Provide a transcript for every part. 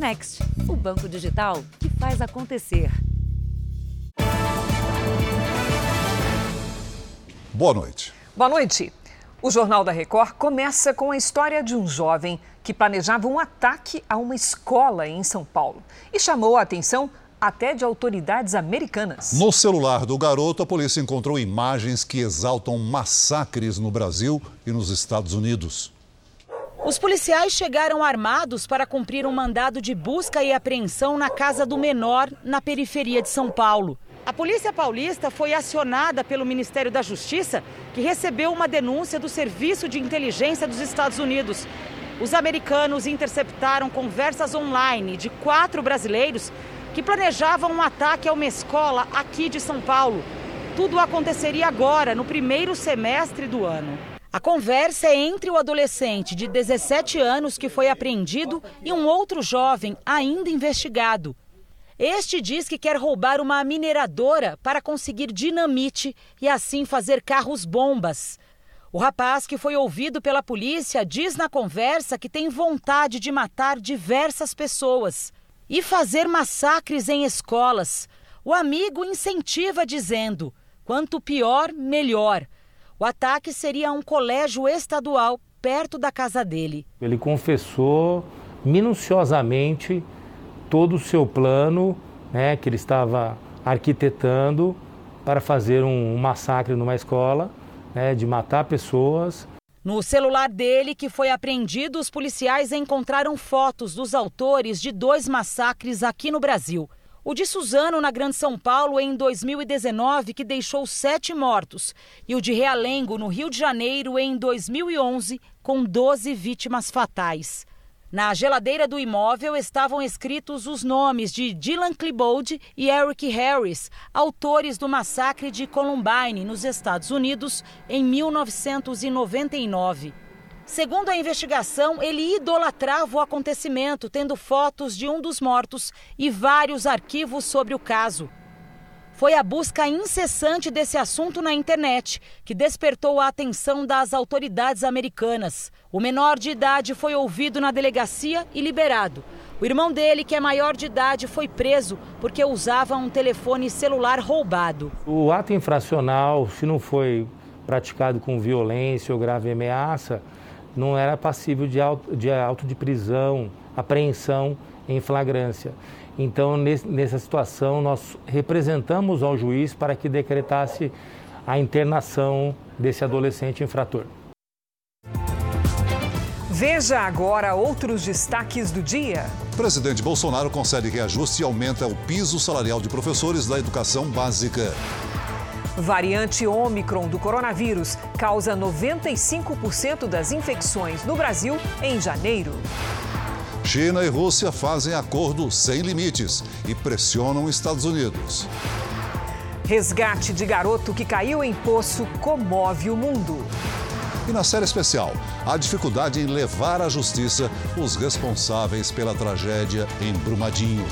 Next, o banco digital que faz acontecer. Boa noite. Boa noite. O Jornal da Record começa com a história de um jovem que planejava um ataque a uma escola em São Paulo e chamou a atenção até de autoridades americanas. No celular do garoto, a polícia encontrou imagens que exaltam massacres no Brasil e nos Estados Unidos. Os policiais chegaram armados para cumprir um mandado de busca e apreensão na casa do menor, na periferia de São Paulo. A Polícia Paulista foi acionada pelo Ministério da Justiça, que recebeu uma denúncia do Serviço de Inteligência dos Estados Unidos. Os americanos interceptaram conversas online de quatro brasileiros que planejavam um ataque a uma escola aqui de São Paulo. Tudo aconteceria agora, no primeiro semestre do ano. A conversa é entre o adolescente de 17 anos que foi apreendido e um outro jovem ainda investigado. Este diz que quer roubar uma mineradora para conseguir dinamite e assim fazer carros-bombas. O rapaz, que foi ouvido pela polícia, diz na conversa que tem vontade de matar diversas pessoas e fazer massacres em escolas. O amigo incentiva dizendo: quanto pior, melhor. O ataque seria a um colégio estadual perto da casa dele. Ele confessou minuciosamente todo o seu plano, né, que ele estava arquitetando para fazer um, massacre numa escola, né, de matar pessoas. No celular dele, que foi apreendido, os policiais encontraram fotos dos autores de dois massacres aqui no Brasil. O de Suzano, na Grande São Paulo, em 2019, que deixou sete mortos, e o de Realengo, no Rio de Janeiro, em 2011, com 12 vítimas fatais. Na geladeira do imóvel estavam escritos os nomes de Dylan Klebold e Eric Harris, autores do massacre de Columbine, nos Estados Unidos, em 1999. Segundo a investigação, ele idolatrava o acontecimento, tendo fotos de um dos mortos e vários arquivos sobre o caso. Foi a busca incessante desse assunto na internet que despertou a atenção das autoridades americanas. O menor de idade foi ouvido na delegacia e liberado. O irmão dele, que é maior de idade, foi preso porque usava um telefone celular roubado. O ato infracional, se não foi praticado com violência ou grave ameaça, não era passível de auto de, auto de prisão, apreensão em flagrância. Então, nessa situação, nós representamos ao juiz para que decretasse a internação desse adolescente infrator. Veja agora outros destaques do dia. O presidente Bolsonaro concede reajuste e aumenta o piso salarial de professores da educação básica. Variante Ômicron do coronavírus causa 95% das infecções no Brasil em janeiro. China e Rússia fazem acordo sem limites e pressionam Estados Unidos. Resgate de garoto que caiu em poço comove o mundo. E na série especial, a dificuldade em levar à justiça os responsáveis pela tragédia em Brumadinho.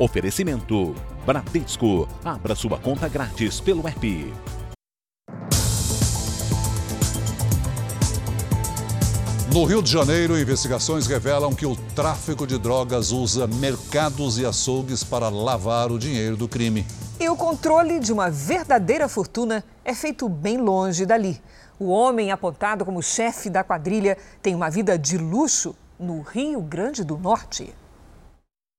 Oferecimento Bradesco. Abra sua conta grátis pelo app. No Rio de Janeiro, investigações revelam que o tráfico de drogas usa mercados e açougues para lavar o dinheiro do crime. E o controle de uma verdadeira fortuna é feito bem longe dali. O homem apontado como chefe da quadrilha tem uma vida de luxo no Rio Grande do Norte.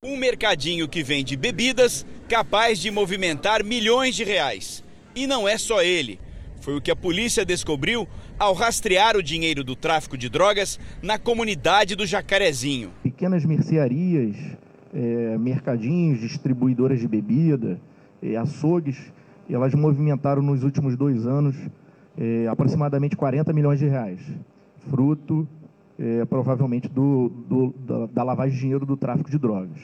Um mercadinho que vende bebidas capaz de movimentar milhões de reais. E não é só ele. Foi o que a polícia descobriu ao rastrear o dinheiro do tráfico de drogas na comunidade do Jacarezinho. Pequenas mercearias, é, mercadinhos, distribuidoras de bebida, é, açougues, elas movimentaram nos últimos dois anos é, aproximadamente 40 milhões de reais, fruto é, provavelmente do, do, da, da lavagem de dinheiro do tráfico de drogas.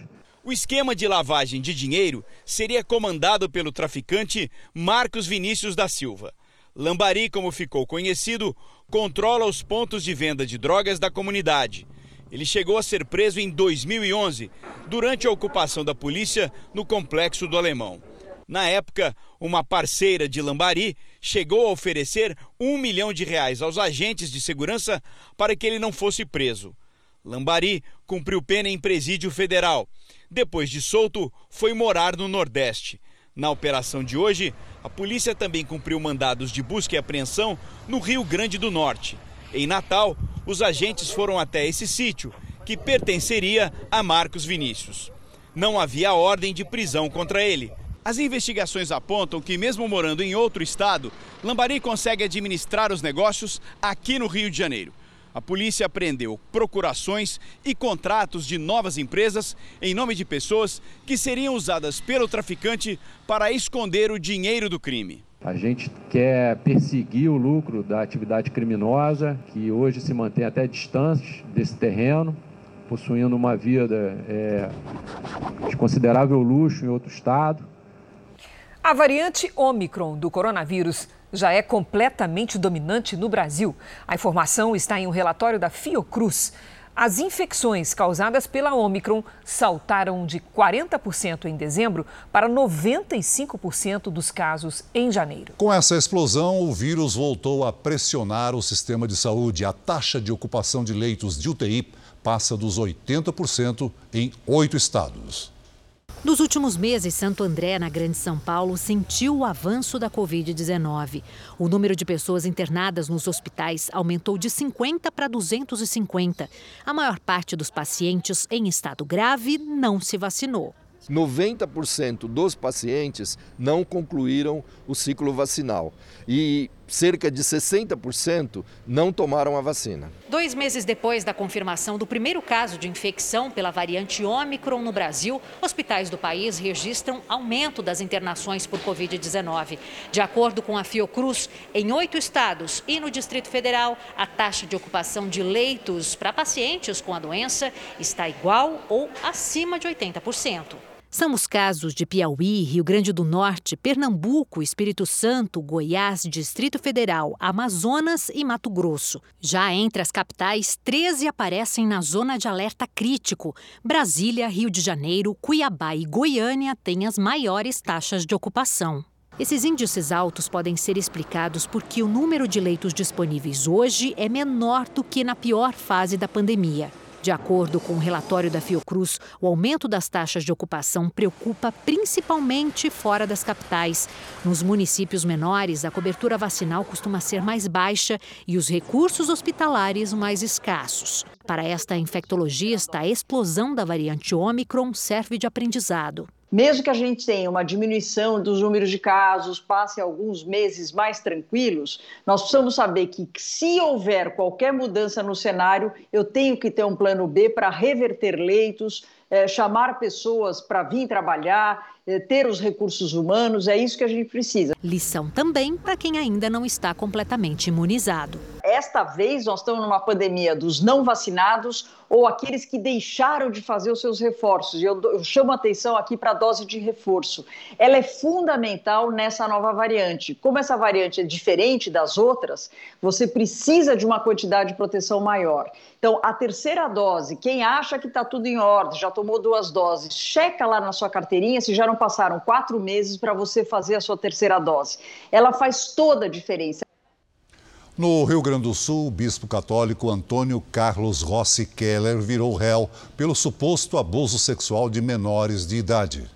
O esquema de lavagem de dinheiro seria comandado pelo traficante Marcos Vinícius da Silva. Lambari, como ficou conhecido, controla os pontos de venda de drogas da comunidade. Ele chegou a ser preso em 2011, durante a ocupação da polícia no complexo do Alemão. Na época, uma parceira de Lambari chegou a oferecer um milhão de reais aos agentes de segurança para que ele não fosse preso. Lambari cumpriu pena em presídio federal. Depois de solto, foi morar no Nordeste. Na operação de hoje, a polícia também cumpriu mandados de busca e apreensão no Rio Grande do Norte. Em Natal, os agentes foram até esse sítio, que pertenceria a Marcos Vinícius. Não havia ordem de prisão contra ele. As investigações apontam que, mesmo morando em outro estado, Lambari consegue administrar os negócios aqui no Rio de Janeiro. A polícia apreendeu procurações e contratos de novas empresas em nome de pessoas que seriam usadas pelo traficante para esconder o dinheiro do crime. A gente quer perseguir o lucro da atividade criminosa, que hoje se mantém até distante desse terreno, possuindo uma vida é, de considerável luxo em outro estado. A variante Omicron do coronavírus já é completamente dominante no Brasil. A informação está em um relatório da Fiocruz. As infecções causadas pela Omicron saltaram de 40% em dezembro para 95% dos casos em janeiro. Com essa explosão, o vírus voltou a pressionar o sistema de saúde. A taxa de ocupação de leitos de UTI passa dos 80% em oito estados. Nos últimos meses, Santo André, na Grande São Paulo, sentiu o avanço da Covid-19. O número de pessoas internadas nos hospitais aumentou de 50 para 250. A maior parte dos pacientes em estado grave não se vacinou. 90% dos pacientes não concluíram o ciclo vacinal e cerca de 60% não tomaram a vacina. Dois meses depois da confirmação do primeiro caso de infecção pela variante Ômicron no Brasil, hospitais do país registram aumento das internações por Covid-19. De acordo com a Fiocruz, em oito estados e no Distrito Federal, a taxa de ocupação de leitos para pacientes com a doença está igual ou acima de 80%. São os casos de Piauí, Rio Grande do Norte, Pernambuco, Espírito Santo, Goiás, Distrito Federal, Amazonas e Mato Grosso. Já entre as capitais, 13 aparecem na zona de alerta crítico. Brasília, Rio de Janeiro, Cuiabá e Goiânia têm as maiores taxas de ocupação. Esses índices altos podem ser explicados porque o número de leitos disponíveis hoje é menor do que na pior fase da pandemia. De acordo com o relatório da Fiocruz, o aumento das taxas de ocupação preocupa principalmente fora das capitais. Nos municípios menores, a cobertura vacinal costuma ser mais baixa e os recursos hospitalares mais escassos. Para esta infectologista, a explosão da variante Omicron serve de aprendizado. Mesmo que a gente tenha uma diminuição dos números de casos, passe alguns meses mais tranquilos, nós precisamos saber que se houver qualquer mudança no cenário, eu tenho que ter um plano B para reverter leitos, é, chamar pessoas para vir trabalhar, ter os recursos humanos, é isso que a gente precisa. Lição também para quem ainda não está completamente imunizado. Esta vez nós estamos numa pandemia dos não vacinados ou aqueles que deixaram de fazer os seus reforços. E eu, eu chamo a atenção aqui para a dose de reforço. Ela é fundamental nessa nova variante. Como essa variante é diferente das outras, você precisa de uma quantidade de proteção maior. Então, a terceira dose, quem acha que está tudo em ordem, já tomou duas doses, checa lá na sua carteirinha se já não passaram quatro meses para você fazer a sua terceira dose. Ela faz toda a diferença. No Rio Grande do Sul, o bispo católico Antônio Carlos Rossi Keller virou réu pelo suposto abuso sexual de menores de idade.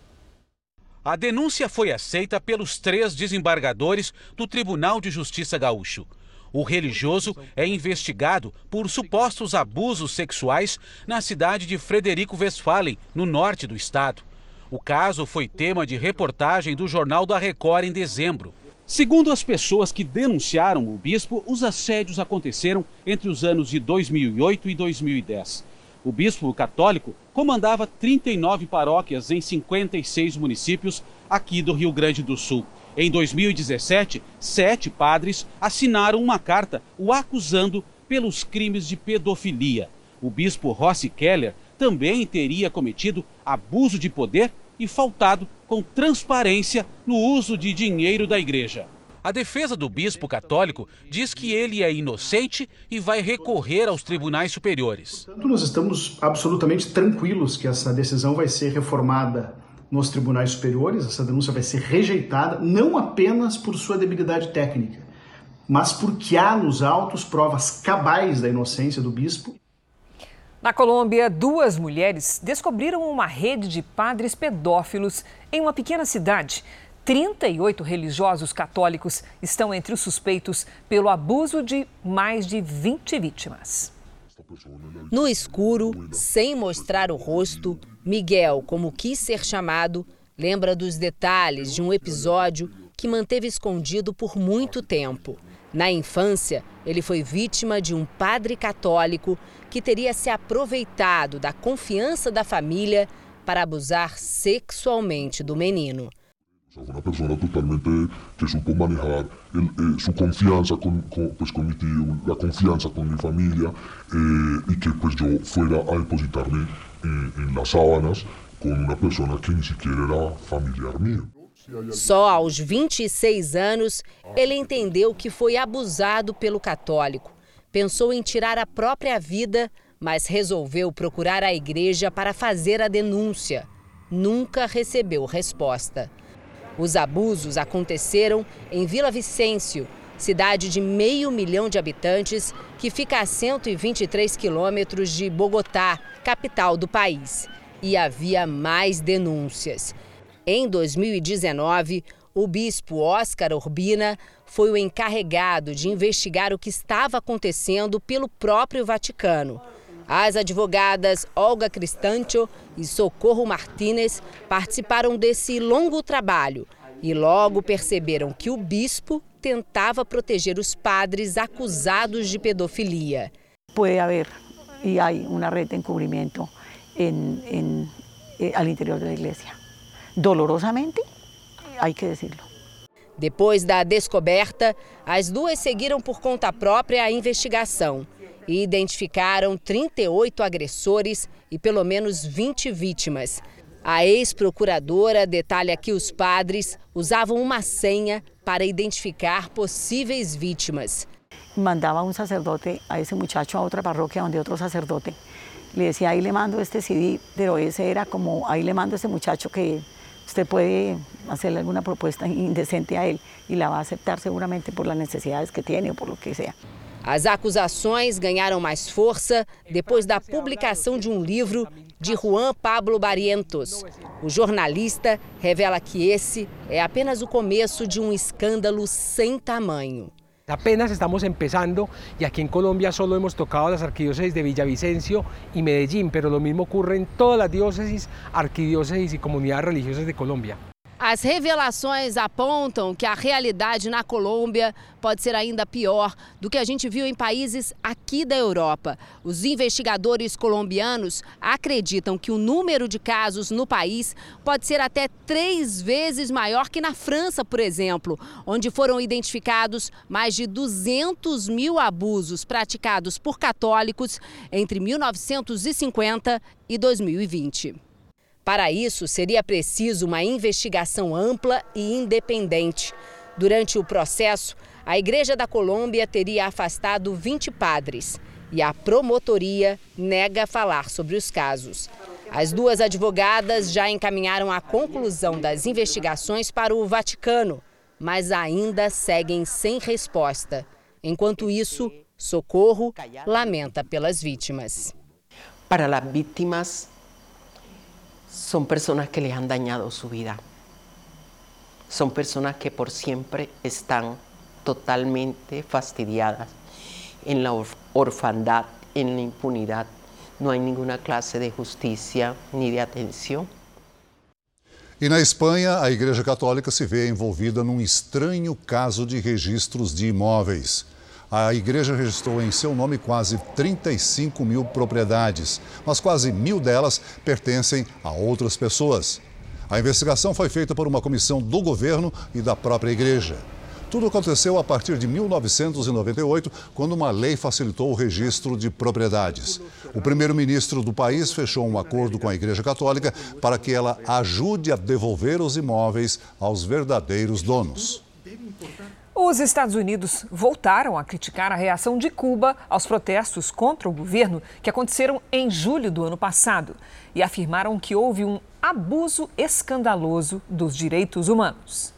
A denúncia foi aceita pelos três desembargadores do Tribunal de Justiça Gaúcho. O religioso é investigado por supostos abusos sexuais na cidade de Frederico Westphalen, no norte do estado. O caso foi tema de reportagem do Jornal da Record em dezembro. Segundo as pessoas que denunciaram o bispo, os assédios aconteceram entre os anos de 2008 e 2010. O bispo católico comandava 39 paróquias em 56 municípios aqui do Rio Grande do Sul. Em 2017, sete padres assinaram uma carta o acusando pelos crimes de pedofilia. O bispo Rossi Keller também teria cometido abuso de poder e faltado com transparência no uso de dinheiro da igreja. A defesa do bispo católico diz que ele é inocente e vai recorrer aos tribunais superiores. Portanto, nós estamos absolutamente tranquilos que essa decisão vai ser reformada nos tribunais superiores, essa denúncia vai ser rejeitada, não apenas por sua debilidade técnica, mas porque há nos autos provas cabais da inocência do bispo. Na Colômbia, duas mulheres descobriram uma rede de padres pedófilos em uma pequena cidade. 38 religiosos católicos estão entre os suspeitos pelo abuso de mais de 20 vítimas. No escuro, sem mostrar o rosto, Miguel, como quis ser chamado, lembra dos detalhes de um episódio que manteve escondido por muito tempo. Na infância, ele foi vítima de um padre católico que teria se aproveitado da confiança da família para abusar sexualmente do menino. Una persona totalmente que supo manejar el, eh, su confianza con, con, pues con, mi tío, la confianza con mi familia eh, y que pues yo fuera a depositarme eh, en las sábanas con una persona que ni siquiera era familiar mío. Só aos 26 anos, ele entendeu que foi abusado pelo católico. Pensou em tirar a própria vida, mas resolveu procurar a igreja para fazer a denúncia. Nunca recebeu resposta. Os abusos aconteceram em Vila Vicêncio, cidade de meio milhão de habitantes que fica a 123 quilômetros de Bogotá, capital do país. E havia mais denúncias. Em 2019, o bispo Oscar Urbina foi o encarregado de investigar o que estava acontecendo pelo próprio Vaticano. As advogadas Olga Cristancho e Socorro Martínez participaram desse longo trabalho e logo perceberam que o bispo tentava proteger os padres acusados de pedofilia. Pode haver e há uma rede de encobrimento em, em, eh, al interior da igreja dolorosamente, há que decirlo. Depois da descoberta, as duas seguiram por conta própria a investigação e identificaram 38 agressores e pelo menos 20 vítimas. A ex-procuradora detalha que os padres usavam uma senha para identificar possíveis vítimas. Mandava um sacerdote a esse muchacho a outra paróquia onde outro sacerdote. Le decía, ahí le mando este CD, pero ese era como, ahí le mando ese muchacho que usted puede hacerle alguna propuesta indecente a él y la va a aceptar seguramente por las necesidades que tiene o por lo que sea. As acusações ganharam mais força depois da publicação de um livro de Juan Pablo Barrientos. O jornalista revela que esse é apenas o começo de um escândalo sem tamanho. Apenas estamos empezando y aquí en Colombia solo hemos tocado las arquidiócesis de Villavicencio y Medellín, pero lo mismo ocurre en todas las diócesis, arquidiócesis y comunidades religiosas de Colombia. As revelações apontam que a realidade na Colômbia pode ser ainda pior do que a gente viu em países aqui da Europa. Os investigadores colombianos acreditam que o número de casos no país pode ser até três vezes maior que na França, por exemplo, onde foram identificados mais de 200 mil abusos praticados por católicos entre 1950 e 2020. Para isso, seria preciso uma investigação ampla e independente. Durante o processo, a Igreja da Colômbia teria afastado 20 padres e a promotoria nega falar sobre os casos. As duas advogadas já encaminharam a conclusão das investigações para o Vaticano, mas ainda seguem sem resposta. Enquanto isso, Socorro lamenta pelas vítimas. Para as vítimas, son personas que les han dañado su vida. Son personas que por siempre están totalmente fastidiadas en la orfandad, en la impunidad. No hay ninguna clase de justicia ni de atención. E na Espanha, a Igreja Católica se vê envolvida num estranho caso de registros de imóveis. A igreja registrou em seu nome quase 35 mil propriedades, mas quase mil delas pertencem a outras pessoas. A investigação foi feita por uma comissão do governo e da própria igreja. Tudo aconteceu a partir de 1998, quando uma lei facilitou o registro de propriedades. O primeiro-ministro do país fechou um acordo com a Igreja Católica para que ela ajude a devolver os imóveis aos verdadeiros donos. Os Estados Unidos voltaram a criticar a reação de Cuba aos protestos contra o governo que aconteceram em julho do ano passado e afirmaram que houve um abuso escandaloso dos direitos humanos.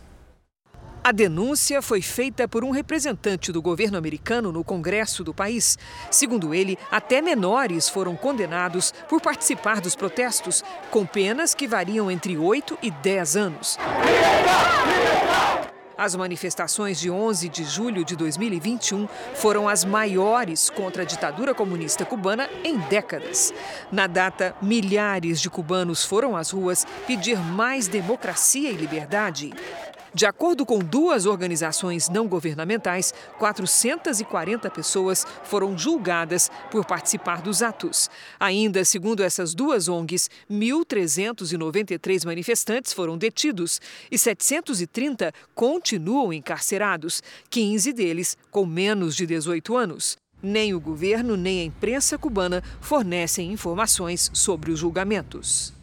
A denúncia foi feita por um representante do governo americano no Congresso do país. Segundo ele, até menores foram condenados por participar dos protestos, com penas que variam entre 8 e 10 anos. As manifestações de 11 de julho de 2021 foram as maiores contra a ditadura comunista cubana em décadas. Na data, milhares de cubanos foram às ruas pedir mais democracia e liberdade. De acordo com duas organizações não governamentais, 440 pessoas foram julgadas por participar dos atos. Ainda, segundo essas duas ONGs, 1.393 manifestantes foram detidos e 730 continuam encarcerados, 15 deles com menos de 18 anos. Nem o governo nem a imprensa cubana fornecem informações sobre os julgamentos.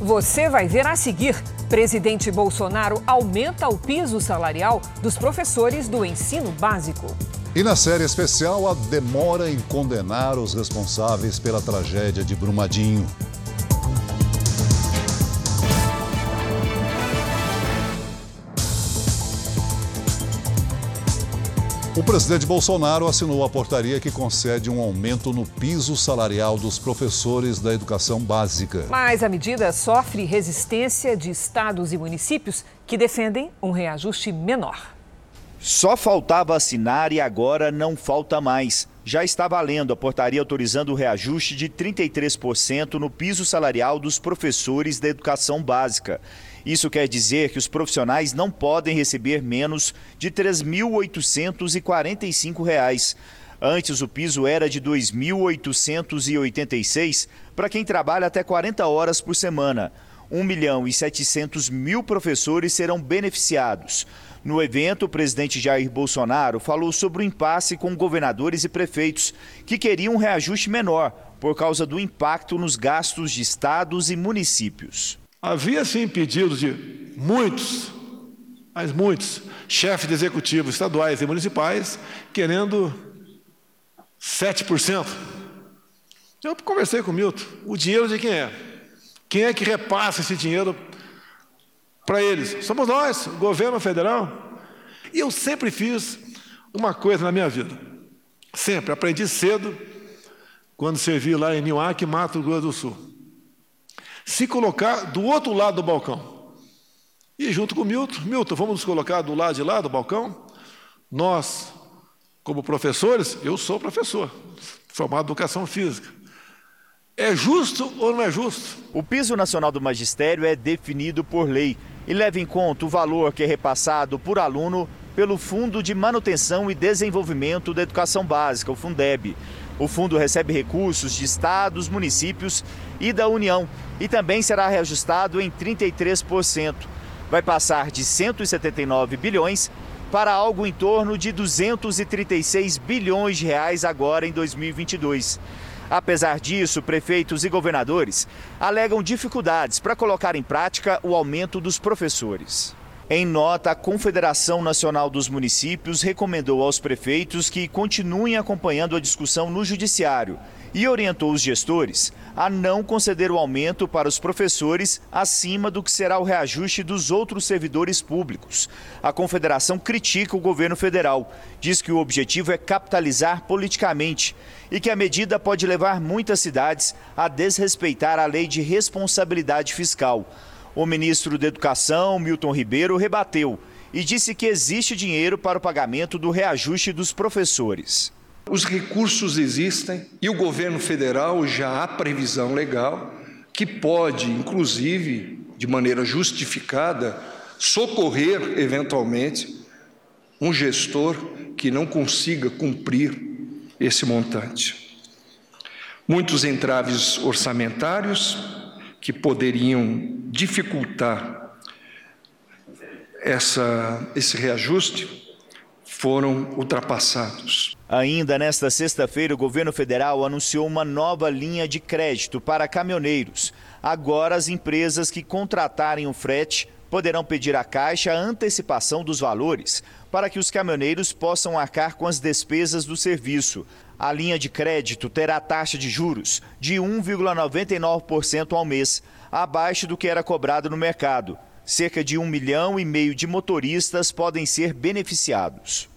Você vai ver a seguir: presidente Bolsonaro aumenta o piso salarial dos professores do ensino básico. E na série especial, a demora em condenar os responsáveis pela tragédia de Brumadinho. O presidente Bolsonaro assinou a portaria que concede um aumento no piso salarial dos professores da educação básica. Mas a medida sofre resistência de estados e municípios que defendem um reajuste menor. Só faltava assinar e agora não falta mais. Já está valendo a portaria autorizando o reajuste de 33% no piso salarial dos professores da educação básica. Isso quer dizer que os profissionais não podem receber menos de R$ 3.845. Antes, o piso era de R$ 2.886 para quem trabalha até 40 horas por semana. 1 milhão e 700 mil professores serão beneficiados. No evento, o presidente Jair Bolsonaro falou sobre o impasse com governadores e prefeitos que queriam um reajuste menor por causa do impacto nos gastos de estados e municípios. Havia sim pedidos de muitos, mas muitos, chefes de executivos estaduais e municipais querendo 7%. Eu conversei com o Milton. O dinheiro de quem é? Quem é que repassa esse dinheiro para eles? Somos nós, o governo federal. E eu sempre fiz uma coisa na minha vida. Sempre. Aprendi cedo, quando servi lá em Niuaque, Mato Grosso do Sul se colocar do outro lado do balcão. E junto com o Milton, Milton, vamos nos colocar do lado de lá do balcão? Nós, como professores, eu sou professor, formado em educação física. É justo ou não é justo? O piso nacional do magistério é definido por lei e leva em conta o valor que é repassado por aluno pelo Fundo de Manutenção e Desenvolvimento da Educação Básica, o Fundeb. O fundo recebe recursos de estados, municípios e da União e também será reajustado em 33%. Vai passar de 179 bilhões para algo em torno de 236 bilhões de reais agora em 2022. Apesar disso, prefeitos e governadores alegam dificuldades para colocar em prática o aumento dos professores. Em nota, a Confederação Nacional dos Municípios recomendou aos prefeitos que continuem acompanhando a discussão no Judiciário e orientou os gestores a não conceder o aumento para os professores acima do que será o reajuste dos outros servidores públicos. A confederação critica o governo federal, diz que o objetivo é capitalizar politicamente e que a medida pode levar muitas cidades a desrespeitar a lei de responsabilidade fiscal. O ministro da Educação, Milton Ribeiro, rebateu e disse que existe dinheiro para o pagamento do reajuste dos professores. Os recursos existem e o governo federal já há previsão legal que pode, inclusive, de maneira justificada, socorrer eventualmente um gestor que não consiga cumprir esse montante. Muitos entraves orçamentários que poderiam dificultar essa, esse reajuste foram ultrapassados. Ainda nesta sexta-feira, o governo federal anunciou uma nova linha de crédito para caminhoneiros. Agora, as empresas que contratarem o frete poderão pedir à Caixa a antecipação dos valores para que os caminhoneiros possam arcar com as despesas do serviço. A linha de crédito terá taxa de juros de 1,99% ao mês, abaixo do que era cobrado no mercado. Cerca de um milhão e meio de motoristas podem ser beneficiados.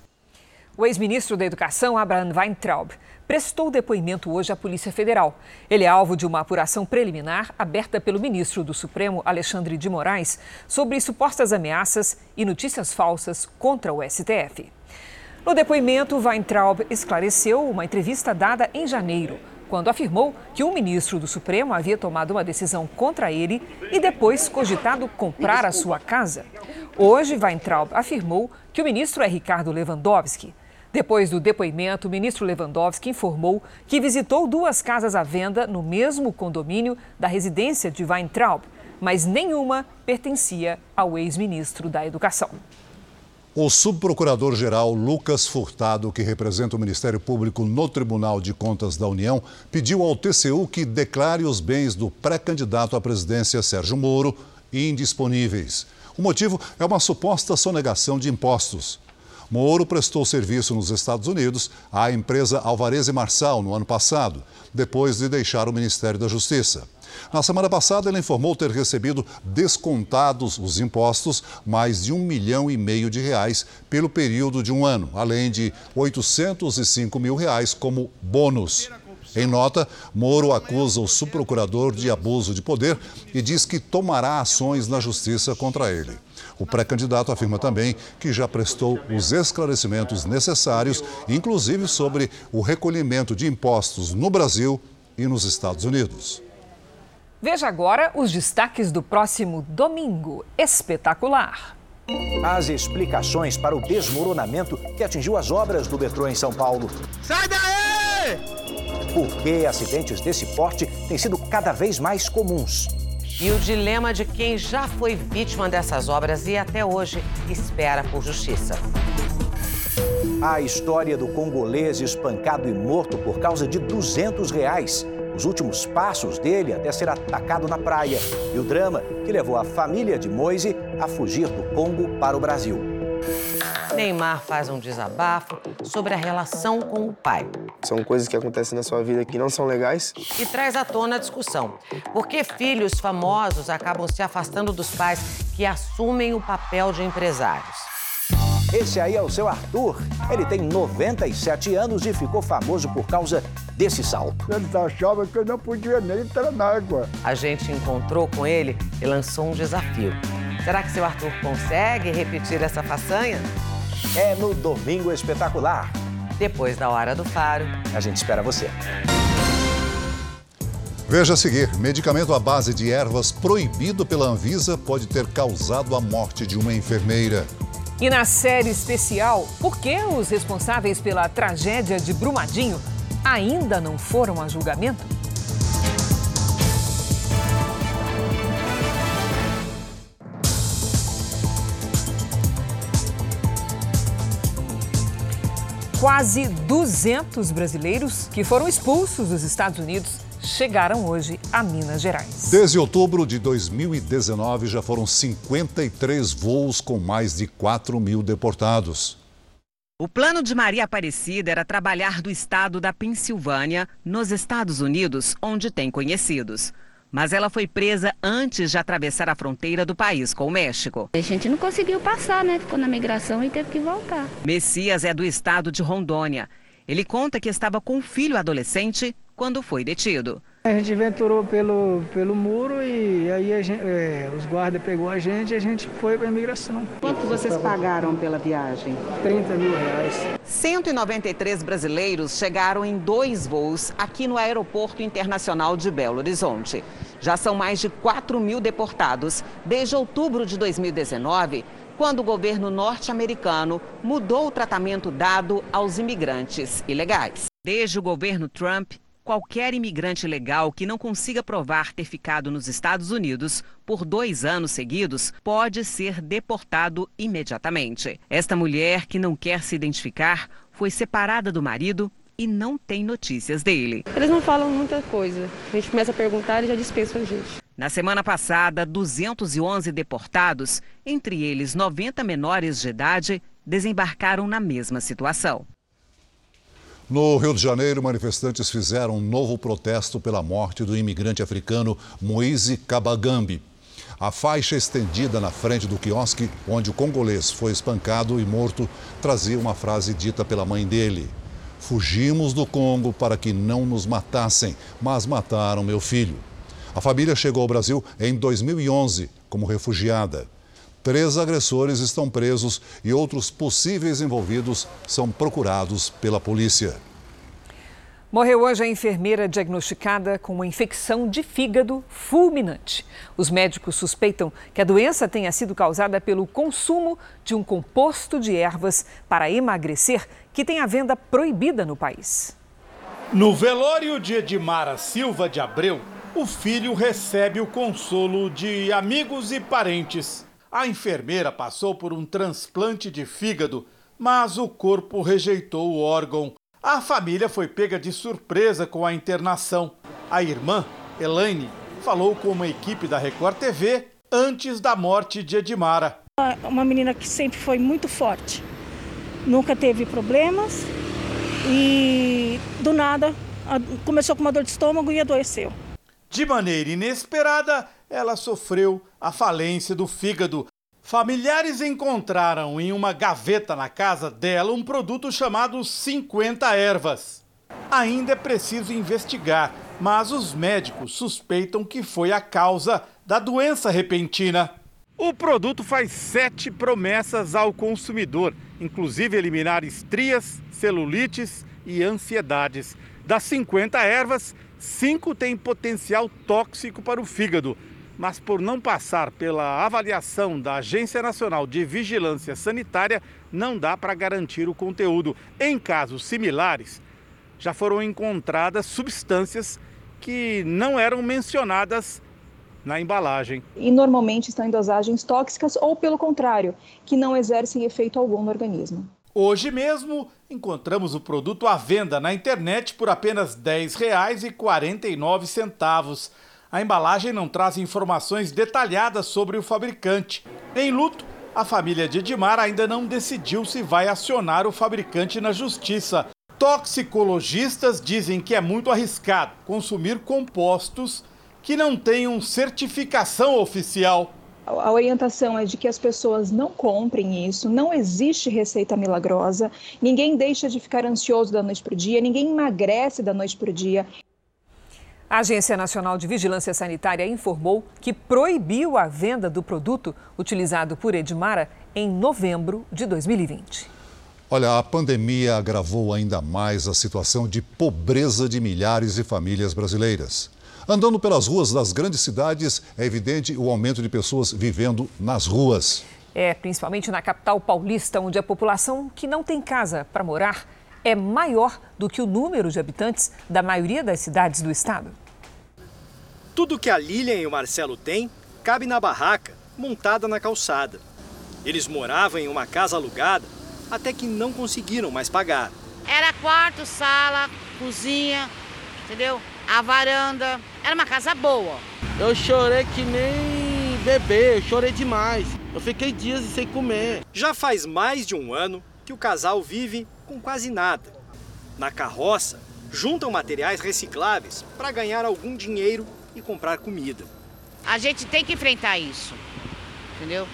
O ex-ministro da Educação, Abraham Weintraub, prestou depoimento hoje à Polícia Federal. Ele é alvo de uma apuração preliminar aberta pelo ministro do Supremo, Alexandre de Moraes, sobre supostas ameaças e notícias falsas contra o STF. No depoimento, Weintraub esclareceu uma entrevista dada em janeiro, quando afirmou que um ministro do Supremo havia tomado uma decisão contra ele e depois cogitado comprar a sua casa. Hoje, Weintraub afirmou que o ministro é Ricardo Lewandowski. Depois do depoimento, o ministro Lewandowski informou que visitou duas casas à venda no mesmo condomínio da residência de Weintraub, mas nenhuma pertencia ao ex-ministro da Educação. O subprocurador-geral Lucas Furtado, que representa o Ministério Público no Tribunal de Contas da União, pediu ao TCU que declare os bens do pré-candidato à presidência Sérgio Moro indisponíveis. O motivo é uma suposta sonegação de impostos. Moro prestou serviço nos Estados Unidos à empresa Alvarez e Marçal no ano passado, depois de deixar o Ministério da Justiça. Na semana passada, ele informou ter recebido descontados os impostos mais de um milhão e meio de reais pelo período de um ano, além de 805 mil reais como bônus. Em nota, Moro acusa o subprocurador de abuso de poder e diz que tomará ações na justiça contra ele. O pré-candidato afirma também que já prestou os esclarecimentos necessários, inclusive sobre o recolhimento de impostos no Brasil e nos Estados Unidos. Veja agora os destaques do próximo domingo espetacular. As explicações para o desmoronamento que atingiu as obras do metrô em São Paulo. Sai daí! Por que acidentes desse porte têm sido cada vez mais comuns? E o dilema de quem já foi vítima dessas obras e até hoje espera por justiça. A história do congolês espancado e morto por causa de 200 reais. Os últimos passos dele até ser atacado na praia. E o drama que levou a família de Moise a fugir do Congo para o Brasil. Neymar faz um desabafo sobre a relação com o pai. São coisas que acontecem na sua vida que não são legais. E traz à tona a discussão. Por que filhos famosos acabam se afastando dos pais que assumem o papel de empresários? Esse aí é o seu Arthur. Ele tem 97 anos e ficou famoso por causa desse salto. Ele achava que eu não podia nem entrar na água. A gente encontrou com ele e lançou um desafio. Será que seu Arthur consegue repetir essa façanha? É no Domingo Espetacular. Depois da Hora do Faro. A gente espera você. Veja a seguir: medicamento à base de ervas proibido pela Anvisa pode ter causado a morte de uma enfermeira. E na série especial, por que os responsáveis pela tragédia de Brumadinho ainda não foram a julgamento? Quase 200 brasileiros que foram expulsos dos Estados Unidos chegaram hoje a Minas Gerais. Desde outubro de 2019, já foram 53 voos com mais de 4 mil deportados. O plano de Maria Aparecida era trabalhar do estado da Pensilvânia, nos Estados Unidos, onde tem conhecidos. Mas ela foi presa antes de atravessar a fronteira do país com o México. A gente não conseguiu passar, né? Ficou na migração e teve que voltar. Messias é do estado de Rondônia. Ele conta que estava com um filho adolescente quando foi detido. A gente aventurou pelo, pelo muro e aí gente, é, os guardas pegou a gente e a gente foi para a imigração. Quanto vocês pagaram pela viagem? 30 mil reais. 193 brasileiros chegaram em dois voos aqui no Aeroporto Internacional de Belo Horizonte. Já são mais de 4 mil deportados desde outubro de 2019, quando o governo norte-americano mudou o tratamento dado aos imigrantes ilegais. Desde o governo Trump, qualquer imigrante legal que não consiga provar ter ficado nos Estados Unidos por dois anos seguidos pode ser deportado imediatamente. Esta mulher, que não quer se identificar, foi separada do marido e não tem notícias dele. Eles não falam muita coisa. A gente começa a perguntar e já dispensam a gente. Na semana passada, 211 deportados, entre eles 90 menores de idade, desembarcaram na mesma situação. No Rio de Janeiro, manifestantes fizeram um novo protesto pela morte do imigrante africano Moise Kabagambi. A faixa estendida na frente do quiosque onde o congolês foi espancado e morto trazia uma frase dita pela mãe dele: Fugimos do Congo para que não nos matassem, mas mataram meu filho. A família chegou ao Brasil em 2011 como refugiada. Três agressores estão presos e outros possíveis envolvidos são procurados pela polícia. Morreu hoje a enfermeira diagnosticada com uma infecção de fígado fulminante. Os médicos suspeitam que a doença tenha sido causada pelo consumo de um composto de ervas para emagrecer que tem a venda proibida no país. No velório de Edmara Silva de Abreu, o filho recebe o consolo de amigos e parentes. A enfermeira passou por um transplante de fígado, mas o corpo rejeitou o órgão. A família foi pega de surpresa com a internação. A irmã, Elaine, falou com uma equipe da Record TV antes da morte de Edmara. Uma menina que sempre foi muito forte, nunca teve problemas e do nada começou com uma dor de estômago e adoeceu. De maneira inesperada, ela sofreu a falência do fígado. Familiares encontraram em uma gaveta na casa dela um produto chamado 50 ervas. Ainda é preciso investigar, mas os médicos suspeitam que foi a causa da doença repentina. O produto faz sete promessas ao consumidor, inclusive eliminar estrias, celulites e ansiedades. Das 50 ervas, cinco têm potencial tóxico para o fígado, mas por não passar pela avaliação da Agência Nacional de Vigilância Sanitária, não dá para garantir o conteúdo. Em casos similares, já foram encontradas substâncias que não eram mencionadas na embalagem. E normalmente estão em dosagens tóxicas ou, pelo contrário, que não exercem efeito algum no organismo. Hoje mesmo encontramos o produto à venda na internet por apenas R$ 10,49. A embalagem não traz informações detalhadas sobre o fabricante. Em luto, a família de Edmar ainda não decidiu se vai acionar o fabricante na justiça. Toxicologistas dizem que é muito arriscado consumir compostos que não tenham certificação oficial. A orientação é de que as pessoas não comprem isso, não existe receita milagrosa, ninguém deixa de ficar ansioso da noite para o dia, ninguém emagrece da noite para o dia. A Agência Nacional de Vigilância Sanitária informou que proibiu a venda do produto utilizado por Edmara em novembro de 2020. Olha, a pandemia agravou ainda mais a situação de pobreza de milhares de famílias brasileiras. Andando pelas ruas das grandes cidades, é evidente o aumento de pessoas vivendo nas ruas. É, principalmente na capital paulista, onde a população que não tem casa para morar é maior do que o número de habitantes da maioria das cidades do estado. Tudo que a Lilian e o Marcelo têm cabe na barraca, montada na calçada. Eles moravam em uma casa alugada até que não conseguiram mais pagar. Era quarto, sala, cozinha, entendeu? A varanda. Era uma casa boa. Eu chorei que nem bebê, eu chorei demais. Eu fiquei dias sem comer. Já faz mais de um ano que o casal vive com quase nada. Na carroça, juntam materiais recicláveis para ganhar algum dinheiro e comprar comida. A gente tem que enfrentar isso, entendeu?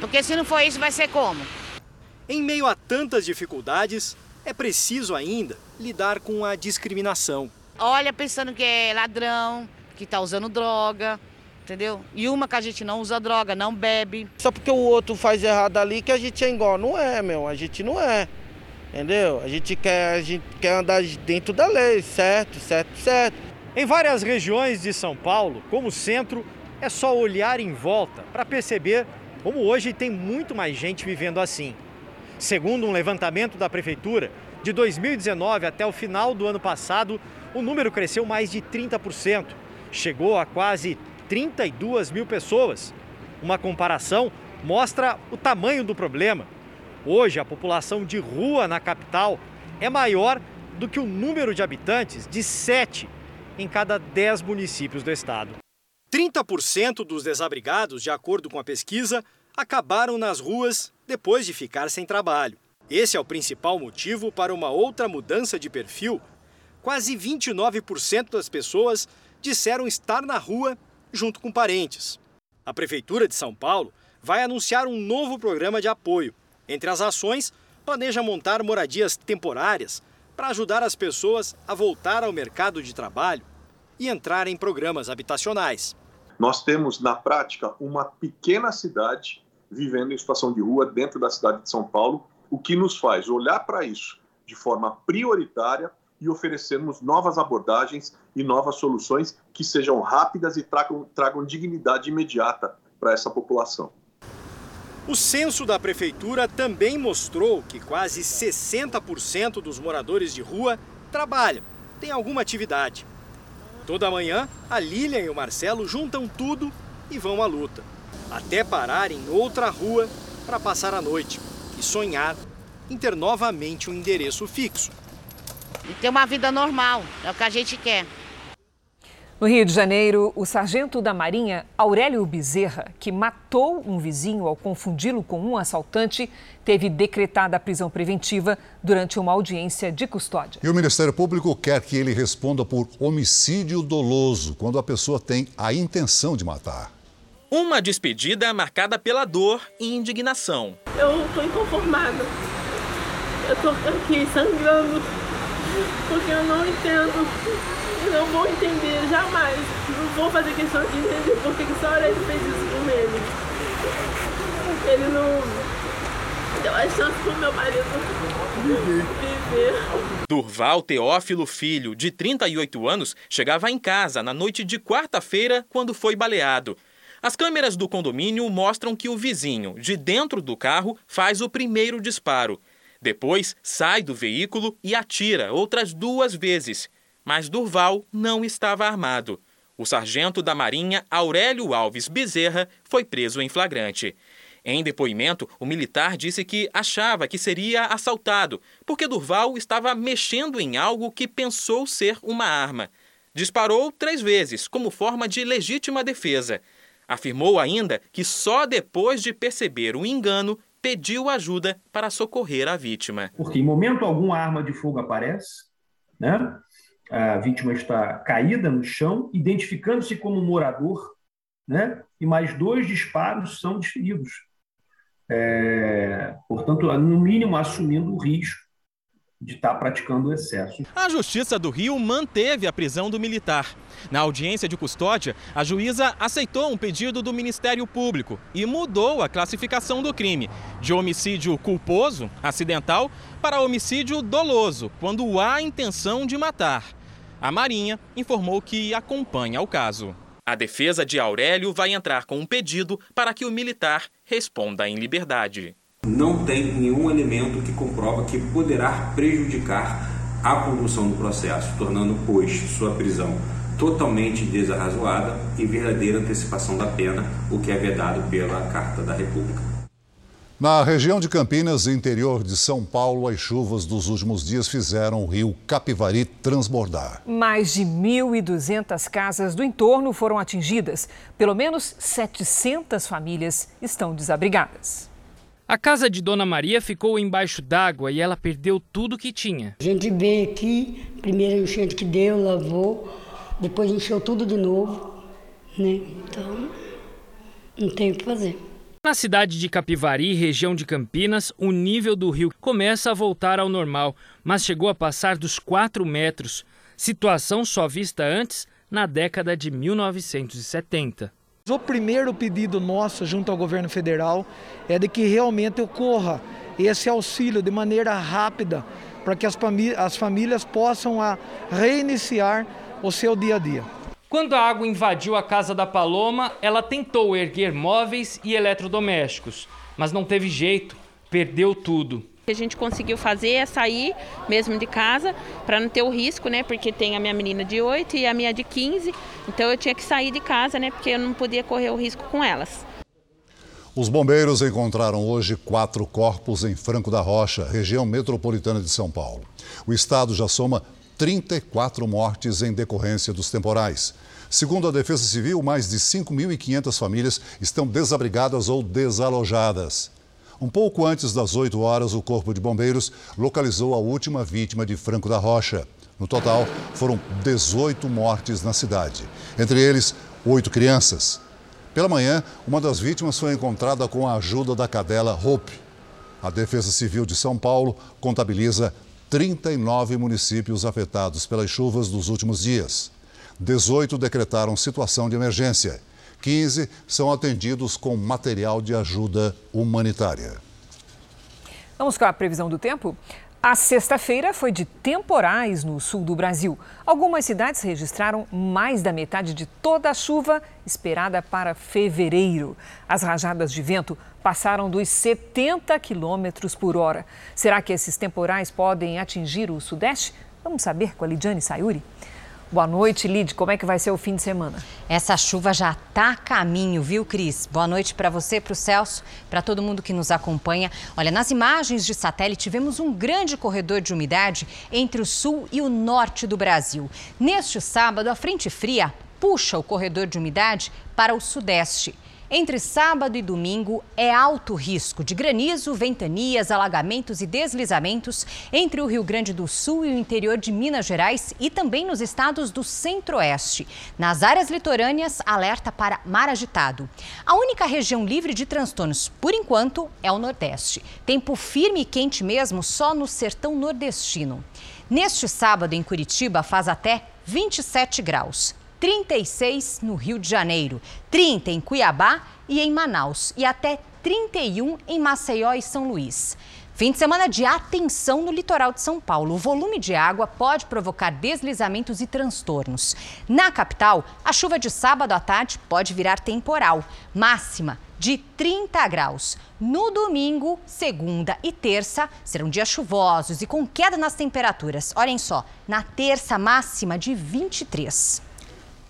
Porque se não for isso, vai ser como? Em meio a tantas dificuldades, é preciso ainda lidar com a discriminação. Olha pensando que é ladrão, que tá usando droga, entendeu? E uma que a gente não usa droga, não bebe. Só porque o outro faz errado ali que a gente é igual. Não é, meu. A gente não é. Entendeu? A gente quer, a gente quer andar dentro da lei, certo, certo, certo. Em várias regiões de São Paulo, como o centro, é só olhar em volta para perceber como hoje tem muito mais gente vivendo assim. Segundo um levantamento da prefeitura, de 2019 até o final do ano passado, o número cresceu mais de 30%. Chegou a quase 32 mil pessoas. Uma comparação mostra o tamanho do problema. Hoje, a população de rua na capital é maior do que o número de habitantes de 7 em cada 10 municípios do estado. 30% dos desabrigados, de acordo com a pesquisa, acabaram nas ruas depois de ficar sem trabalho. Esse é o principal motivo para uma outra mudança de perfil. Quase 29% das pessoas disseram estar na rua junto com parentes. A Prefeitura de São Paulo vai anunciar um novo programa de apoio. Entre as ações, planeja montar moradias temporárias para ajudar as pessoas a voltar ao mercado de trabalho e entrar em programas habitacionais. Nós temos, na prática, uma pequena cidade vivendo em situação de rua dentro da cidade de São Paulo, o que nos faz olhar para isso de forma prioritária e oferecermos novas abordagens e novas soluções que sejam rápidas e tragam, tragam dignidade imediata para essa população. O censo da prefeitura também mostrou que quase 60% dos moradores de rua trabalham, têm alguma atividade. Toda manhã, a Lilian e o Marcelo juntam tudo e vão à luta, até parar em outra rua para passar a noite sonhar em ter novamente um endereço fixo. E ter uma vida normal, é o que a gente quer. No Rio de Janeiro, o sargento da Marinha, Aurélio Bezerra, que matou um vizinho ao confundi-lo com um assaltante, teve decretada a prisão preventiva durante uma audiência de custódia. E o Ministério Público quer que ele responda por homicídio doloso, quando a pessoa tem a intenção de matar. Uma despedida marcada pela dor e indignação. Eu estou inconformada. Eu estou aqui sangrando, porque eu não entendo não vou entender jamais. Não vou fazer questão de entender por que só ele fez isso com ele. Ele não deu a chance pro meu marido viver. Durval Teófilo Filho, de 38 anos, chegava em casa na noite de quarta-feira quando foi baleado. As câmeras do condomínio mostram que o vizinho, de dentro do carro, faz o primeiro disparo. Depois, sai do veículo e atira outras duas vezes mas Durval não estava armado. O sargento da Marinha, Aurélio Alves Bezerra, foi preso em flagrante. Em depoimento, o militar disse que achava que seria assaltado, porque Durval estava mexendo em algo que pensou ser uma arma. Disparou três vezes, como forma de legítima defesa. Afirmou ainda que só depois de perceber o engano pediu ajuda para socorrer a vítima. Porque em momento algum a arma de fogo aparece, né? a vítima está caída no chão, identificando-se como morador, né? e mais dois disparos são desferidos. É, portanto, no mínimo, assumindo o risco de estar praticando o excesso. A Justiça do Rio manteve a prisão do militar. Na audiência de custódia, a juíza aceitou um pedido do Ministério Público e mudou a classificação do crime de homicídio culposo, acidental, para homicídio doloso, quando há intenção de matar. A Marinha informou que acompanha o caso. A defesa de Aurélio vai entrar com um pedido para que o militar responda em liberdade não tem nenhum elemento que comprova que poderá prejudicar a condução do processo, tornando, pois, sua prisão totalmente desarrazoada e verdadeira antecipação da pena, o que é vedado pela Carta da República. Na região de Campinas, interior de São Paulo, as chuvas dos últimos dias fizeram o rio Capivari transbordar. Mais de 1.200 casas do entorno foram atingidas. Pelo menos 700 famílias estão desabrigadas. A casa de Dona Maria ficou embaixo d'água e ela perdeu tudo que tinha. A gente veio aqui, primeiro enchente que deu, lavou, depois encheu tudo de novo, né? Então, não tem o que fazer. Na cidade de Capivari, região de Campinas, o nível do rio começa a voltar ao normal, mas chegou a passar dos 4 metros, situação só vista antes na década de 1970. O primeiro pedido nosso junto ao governo federal é de que realmente ocorra esse auxílio de maneira rápida para que as, famílias, as famílias possam reiniciar o seu dia a dia. Quando a água invadiu a casa da Paloma, ela tentou erguer móveis e eletrodomésticos, mas não teve jeito, perdeu tudo. O que a gente conseguiu fazer é sair mesmo de casa para não ter o risco, né? Porque tem a minha menina de 8 e a minha de 15. Então eu tinha que sair de casa, né? Porque eu não podia correr o risco com elas. Os bombeiros encontraram hoje quatro corpos em Franco da Rocha, região metropolitana de São Paulo. O estado já soma 34 mortes em decorrência dos temporais. Segundo a Defesa Civil, mais de 5.500 famílias estão desabrigadas ou desalojadas. Um pouco antes das 8 horas, o Corpo de Bombeiros localizou a última vítima de Franco da Rocha. No total, foram 18 mortes na cidade, entre eles, oito crianças. Pela manhã, uma das vítimas foi encontrada com a ajuda da cadela Hope. A Defesa Civil de São Paulo contabiliza 39 municípios afetados pelas chuvas dos últimos dias. 18 decretaram situação de emergência. 15 são atendidos com material de ajuda humanitária. Vamos com a previsão do tempo? A sexta-feira foi de temporais no sul do Brasil. Algumas cidades registraram mais da metade de toda a chuva esperada para fevereiro. As rajadas de vento passaram dos 70 quilômetros por hora. Será que esses temporais podem atingir o sudeste? Vamos saber com a Lidiane Sayuri. Boa noite, Lid. Como é que vai ser o fim de semana? Essa chuva já está a caminho, viu, Cris? Boa noite para você, para o Celso, para todo mundo que nos acompanha. Olha, nas imagens de satélite vemos um grande corredor de umidade entre o sul e o norte do Brasil. Neste sábado, a frente fria puxa o corredor de umidade para o sudeste. Entre sábado e domingo é alto risco de granizo, ventanias, alagamentos e deslizamentos entre o Rio Grande do Sul e o interior de Minas Gerais e também nos estados do centro-oeste. Nas áreas litorâneas, alerta para mar agitado. A única região livre de transtornos, por enquanto, é o Nordeste. Tempo firme e quente mesmo só no sertão nordestino. Neste sábado, em Curitiba, faz até 27 graus. 36 no Rio de Janeiro, 30 em Cuiabá e em Manaus e até 31 em Maceió e São Luís. Fim de semana de atenção no litoral de São Paulo. O volume de água pode provocar deslizamentos e transtornos. Na capital, a chuva de sábado à tarde pode virar temporal, máxima de 30 graus. No domingo, segunda e terça serão dias chuvosos e com queda nas temperaturas. Olhem só, na terça máxima de 23.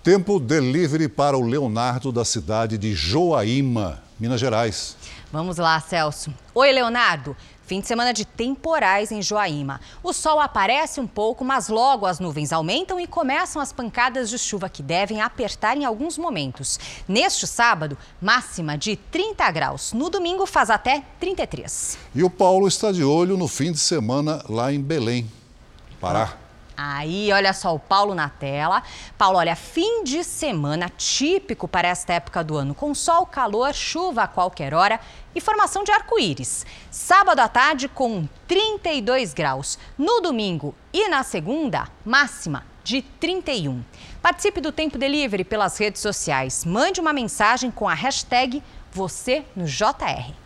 Tempo delivery para o Leonardo da cidade de Joaíma, Minas Gerais. Vamos lá, Celso. Oi, Leonardo. Fim de semana de temporais em Joaíma. O sol aparece um pouco, mas logo as nuvens aumentam e começam as pancadas de chuva que devem apertar em alguns momentos. Neste sábado, máxima de 30 graus. No domingo, faz até 33. E o Paulo está de olho no fim de semana lá em Belém, Pará. Aí, olha só o Paulo na tela. Paulo, olha, fim de semana típico para esta época do ano, com sol, calor, chuva a qualquer hora e formação de arco-íris. Sábado à tarde com 32 graus. No domingo e na segunda, máxima de 31. Participe do Tempo Delivery pelas redes sociais. Mande uma mensagem com a hashtag você no JR.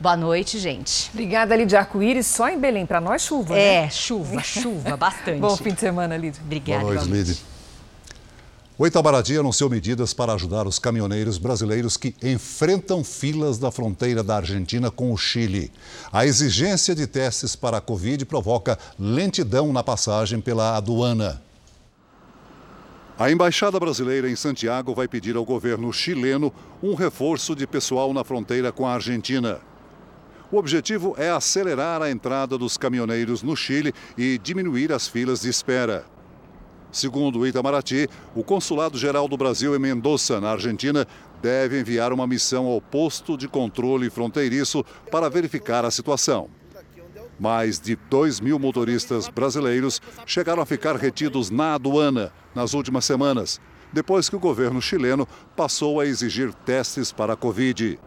Boa noite, gente. Obrigada, Lídia Arco-Íris. Só em Belém, para nós chuva, é, né? chuva, chuva, bastante. Bom fim de semana, Lídia. Obrigada. Boa noite, Lídia. O Itabaraty anunciou medidas para ajudar os caminhoneiros brasileiros que enfrentam filas da fronteira da Argentina com o Chile. A exigência de testes para a Covid provoca lentidão na passagem pela aduana. A embaixada brasileira em Santiago vai pedir ao governo chileno um reforço de pessoal na fronteira com a Argentina. O objetivo é acelerar a entrada dos caminhoneiros no Chile e diminuir as filas de espera. Segundo o Itamaraty, o Consulado-Geral do Brasil em Mendoza, na Argentina, deve enviar uma missão ao posto de controle fronteiriço para verificar a situação. Mais de 2 mil motoristas brasileiros chegaram a ficar retidos na aduana nas últimas semanas, depois que o governo chileno passou a exigir testes para a Covid.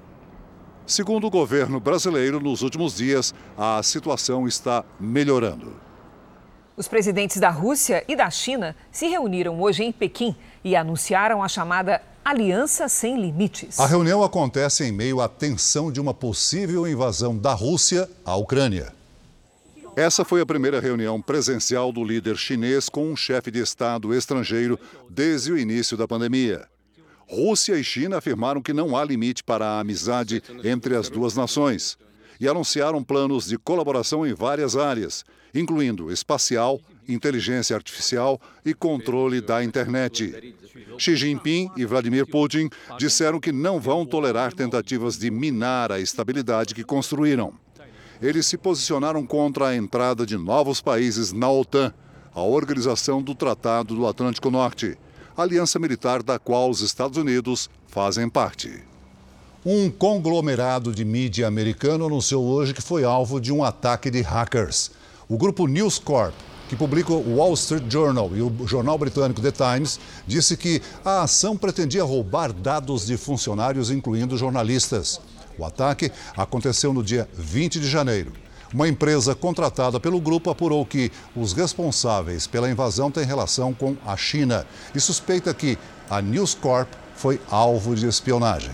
Segundo o governo brasileiro, nos últimos dias, a situação está melhorando. Os presidentes da Rússia e da China se reuniram hoje em Pequim e anunciaram a chamada Aliança Sem Limites. A reunião acontece em meio à tensão de uma possível invasão da Rússia à Ucrânia. Essa foi a primeira reunião presencial do líder chinês com um chefe de Estado estrangeiro desde o início da pandemia. Rússia e China afirmaram que não há limite para a amizade entre as duas nações e anunciaram planos de colaboração em várias áreas, incluindo espacial, inteligência artificial e controle da internet. Xi Jinping e Vladimir Putin disseram que não vão tolerar tentativas de minar a estabilidade que construíram. Eles se posicionaram contra a entrada de novos países na OTAN, a organização do Tratado do Atlântico Norte, aliança militar da qual os Estados Unidos fazem parte. Um conglomerado de mídia americano anunciou hoje que foi alvo de um ataque de hackers. O grupo News Corp, que publica o Wall Street Journal e o jornal britânico The Times, disse que a ação pretendia roubar dados de funcionários, incluindo jornalistas. O ataque aconteceu no dia 20 de janeiro. Uma empresa contratada pelo grupo apurou que os responsáveis pela invasão têm relação com a China e suspeita que a News Corp foi alvo de espionagem.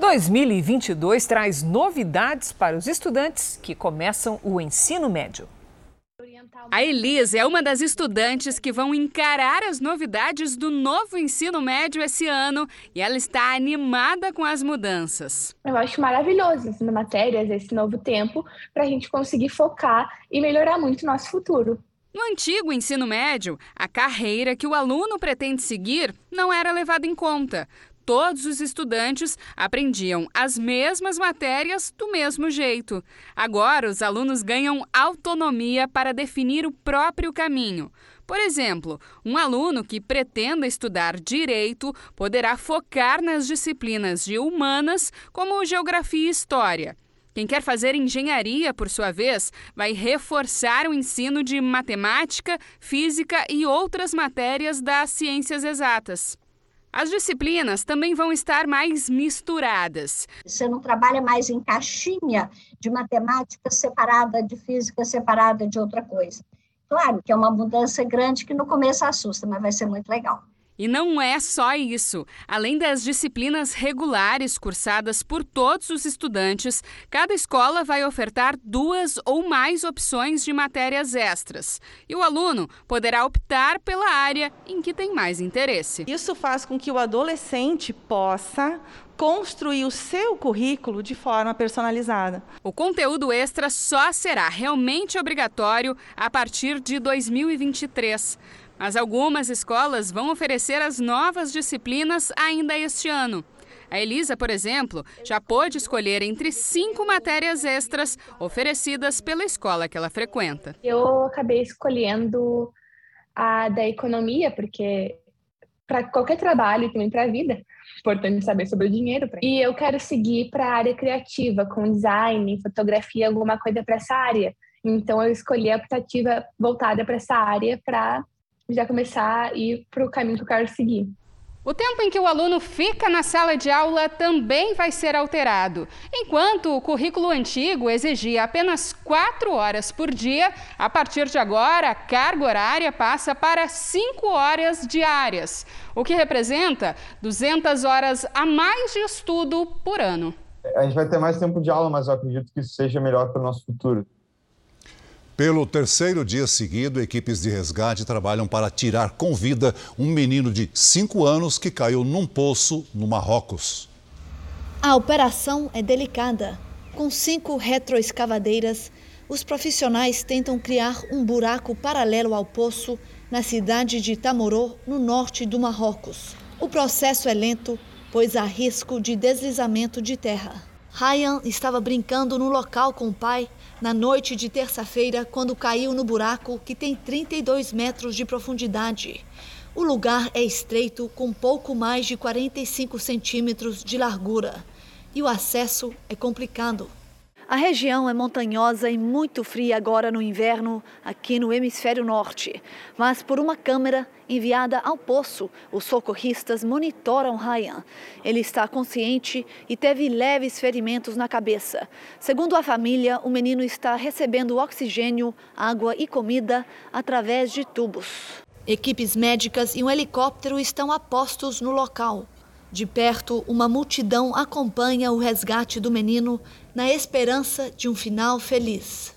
2022 traz novidades para os estudantes que começam o ensino médio. A Elisa é uma das estudantes que vão encarar as novidades do novo ensino médio esse ano e ela está animada com as mudanças. Eu acho maravilhoso as matérias, esse novo tempo, para a gente conseguir focar e melhorar muito o nosso futuro. No antigo ensino médio, a carreira que o aluno pretende seguir não era levada em conta todos os estudantes aprendiam as mesmas matérias do mesmo jeito. Agora, os alunos ganham autonomia para definir o próprio caminho. Por exemplo, um aluno que pretenda estudar direito poderá focar nas disciplinas de humanas, como geografia e história. Quem quer fazer engenharia, por sua vez, vai reforçar o ensino de matemática, física e outras matérias das ciências exatas. As disciplinas também vão estar mais misturadas. Você não trabalha mais em caixinha de matemática separada de física separada de outra coisa. Claro que é uma mudança grande que no começo assusta, mas vai ser muito legal. E não é só isso. Além das disciplinas regulares cursadas por todos os estudantes, cada escola vai ofertar duas ou mais opções de matérias extras. E o aluno poderá optar pela área em que tem mais interesse. Isso faz com que o adolescente possa construir o seu currículo de forma personalizada. O conteúdo extra só será realmente obrigatório a partir de 2023. Mas algumas escolas vão oferecer as novas disciplinas ainda este ano. A Elisa, por exemplo, já pôde escolher entre cinco matérias extras oferecidas pela escola que ela frequenta. Eu acabei escolhendo a da economia, porque para qualquer trabalho e também para a vida, importante saber sobre o dinheiro. E eu quero seguir para a área criativa, com design, fotografia, alguma coisa para essa área. Então eu escolhi a optativa voltada para essa área para já começar a ir para o caminho que eu quero seguir. O tempo em que o aluno fica na sala de aula também vai ser alterado. Enquanto o currículo antigo exigia apenas quatro horas por dia, a partir de agora a carga horária passa para cinco horas diárias, o que representa 200 horas a mais de estudo por ano. A gente vai ter mais tempo de aula, mas eu acredito que isso seja melhor para o nosso futuro. Pelo terceiro dia seguido, equipes de resgate trabalham para tirar com vida um menino de 5 anos que caiu num poço no Marrocos. A operação é delicada. Com cinco retroescavadeiras, os profissionais tentam criar um buraco paralelo ao poço na cidade de Tamoró, no norte do Marrocos. O processo é lento, pois há risco de deslizamento de terra. Ryan estava brincando no local com o pai na noite de terça-feira, quando caiu no buraco que tem 32 metros de profundidade. O lugar é estreito, com pouco mais de 45 centímetros de largura, e o acesso é complicado. A região é montanhosa e muito fria agora no inverno, aqui no hemisfério norte. Mas por uma câmera enviada ao poço, os socorristas monitoram Ryan. Ele está consciente e teve leves ferimentos na cabeça. Segundo a família, o menino está recebendo oxigênio, água e comida através de tubos. Equipes médicas e um helicóptero estão a postos no local. De perto, uma multidão acompanha o resgate do menino na esperança de um final feliz.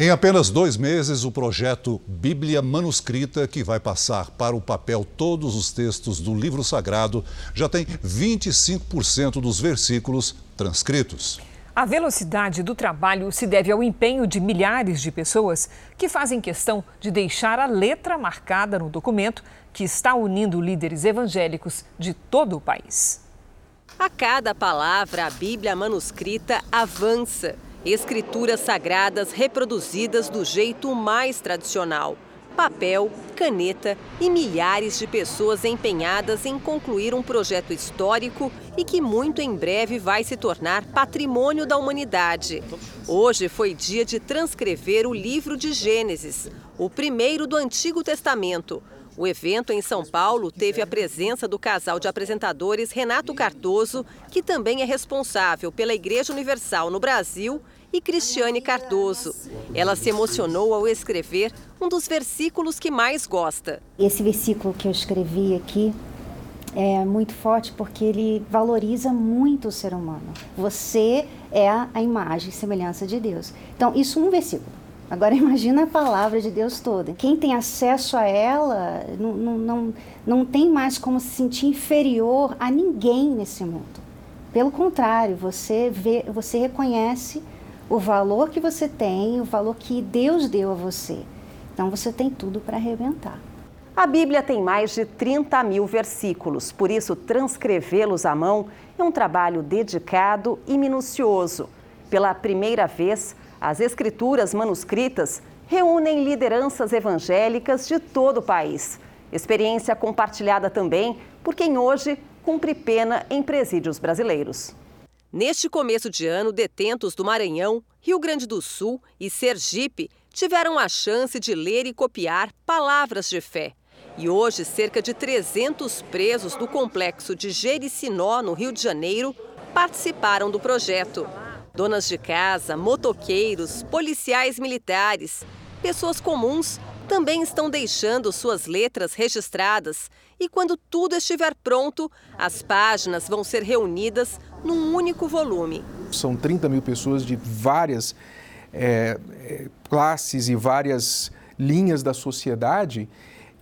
Em apenas dois meses, o projeto Bíblia Manuscrita, que vai passar para o papel todos os textos do livro sagrado, já tem 25% dos versículos transcritos. A velocidade do trabalho se deve ao empenho de milhares de pessoas que fazem questão de deixar a letra marcada no documento que está unindo líderes evangélicos de todo o país. A cada palavra, a Bíblia manuscrita avança Escrituras sagradas reproduzidas do jeito mais tradicional. Papel, caneta e milhares de pessoas empenhadas em concluir um projeto histórico e que muito em breve vai se tornar patrimônio da humanidade. Hoje foi dia de transcrever o livro de Gênesis, o primeiro do Antigo Testamento. O evento em São Paulo teve a presença do casal de apresentadores Renato Cardoso, que também é responsável pela Igreja Universal no Brasil, e Cristiane Cardoso. Ela se emocionou ao escrever um dos versículos que mais gosta. Esse versículo que eu escrevi aqui é muito forte porque ele valoriza muito o ser humano. Você é a imagem e semelhança de Deus. Então, isso um versículo. Agora imagina a palavra de Deus toda. Quem tem acesso a ela não, não, não, não tem mais como se sentir inferior a ninguém nesse mundo. Pelo contrário, você, vê, você reconhece o valor que você tem, o valor que Deus deu a você. Então você tem tudo para arrebentar. A Bíblia tem mais de 30 mil versículos, por isso transcrevê-los à mão é um trabalho dedicado e minucioso. Pela primeira vez, as escrituras manuscritas reúnem lideranças evangélicas de todo o país. Experiência compartilhada também por quem hoje cumpre pena em presídios brasileiros. Neste começo de ano, detentos do Maranhão, Rio Grande do Sul e Sergipe tiveram a chance de ler e copiar palavras de fé. E hoje, cerca de 300 presos do complexo de Jericinó, no Rio de Janeiro, participaram do projeto. Donas de casa, motoqueiros, policiais militares, pessoas comuns também estão deixando suas letras registradas e quando tudo estiver pronto, as páginas vão ser reunidas num único volume. São 30 mil pessoas de várias é, classes e várias linhas da sociedade.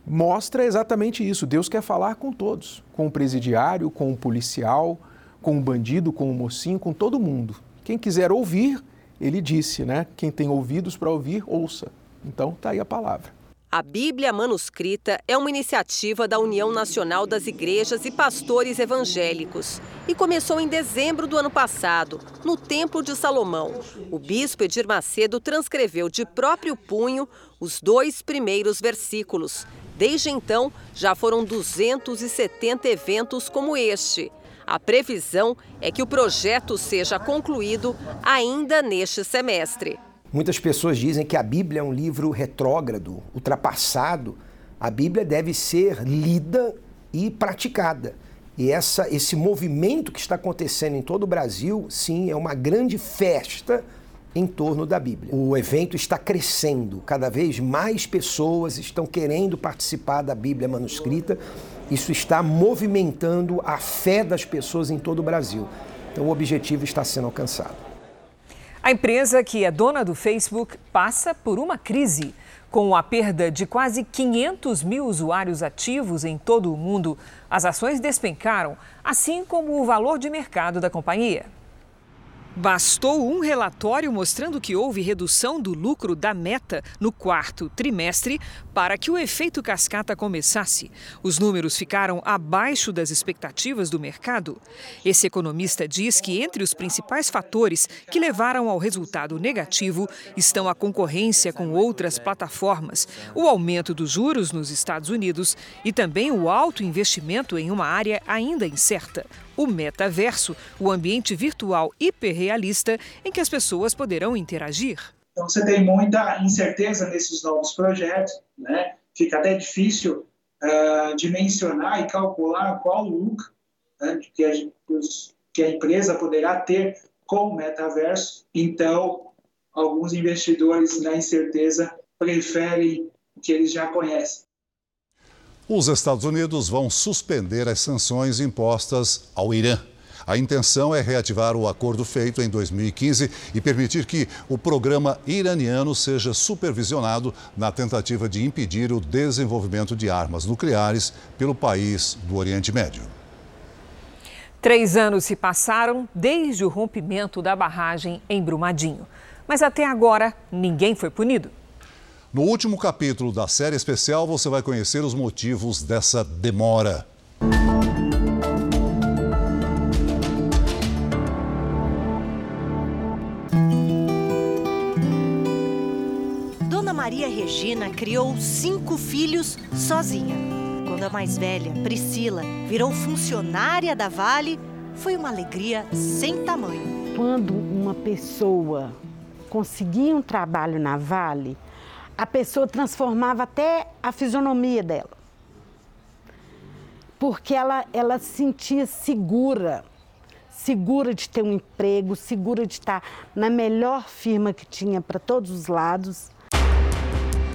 Mostra exatamente isso. Deus quer falar com todos, com o presidiário, com o policial, com o bandido, com o mocinho, com todo mundo. Quem quiser ouvir, ele disse, né? Quem tem ouvidos para ouvir, ouça. Então, está aí a palavra. A Bíblia Manuscrita é uma iniciativa da União Nacional das Igrejas e Pastores Evangélicos e começou em dezembro do ano passado, no Templo de Salomão. O bispo Edir Macedo transcreveu de próprio punho os dois primeiros versículos. Desde então, já foram 270 eventos como este. A previsão é que o projeto seja concluído ainda neste semestre. Muitas pessoas dizem que a Bíblia é um livro retrógrado, ultrapassado. A Bíblia deve ser lida e praticada. E essa, esse movimento que está acontecendo em todo o Brasil, sim, é uma grande festa em torno da Bíblia. O evento está crescendo, cada vez mais pessoas estão querendo participar da Bíblia manuscrita isso está movimentando a fé das pessoas em todo o Brasil. Então, o objetivo está sendo alcançado. A empresa que é dona do Facebook passa por uma crise. Com a perda de quase 500 mil usuários ativos em todo o mundo, as ações despencaram, assim como o valor de mercado da companhia. Bastou um relatório mostrando que houve redução do lucro da meta no quarto trimestre para que o efeito cascata começasse. Os números ficaram abaixo das expectativas do mercado. Esse economista diz que entre os principais fatores que levaram ao resultado negativo estão a concorrência com outras plataformas, o aumento dos juros nos Estados Unidos e também o alto investimento em uma área ainda incerta o metaverso, o ambiente virtual hiperrealista em que as pessoas poderão interagir. Então você tem muita incerteza nesses novos projetos, né? Fica até difícil uh, dimensionar e calcular qual lucro né, que, a, que a empresa poderá ter com o metaverso. Então, alguns investidores na incerteza preferem o que eles já conhecem. Os Estados Unidos vão suspender as sanções impostas ao Irã. A intenção é reativar o acordo feito em 2015 e permitir que o programa iraniano seja supervisionado na tentativa de impedir o desenvolvimento de armas nucleares pelo país do Oriente Médio. Três anos se passaram desde o rompimento da barragem em Brumadinho. Mas até agora, ninguém foi punido. No último capítulo da série especial, você vai conhecer os motivos dessa demora. Maria Regina criou cinco filhos sozinha. Quando a mais velha, Priscila, virou funcionária da Vale, foi uma alegria sem tamanho. Quando uma pessoa conseguia um trabalho na Vale, a pessoa transformava até a fisionomia dela. Porque ela, ela se sentia segura, segura de ter um emprego, segura de estar na melhor firma que tinha para todos os lados.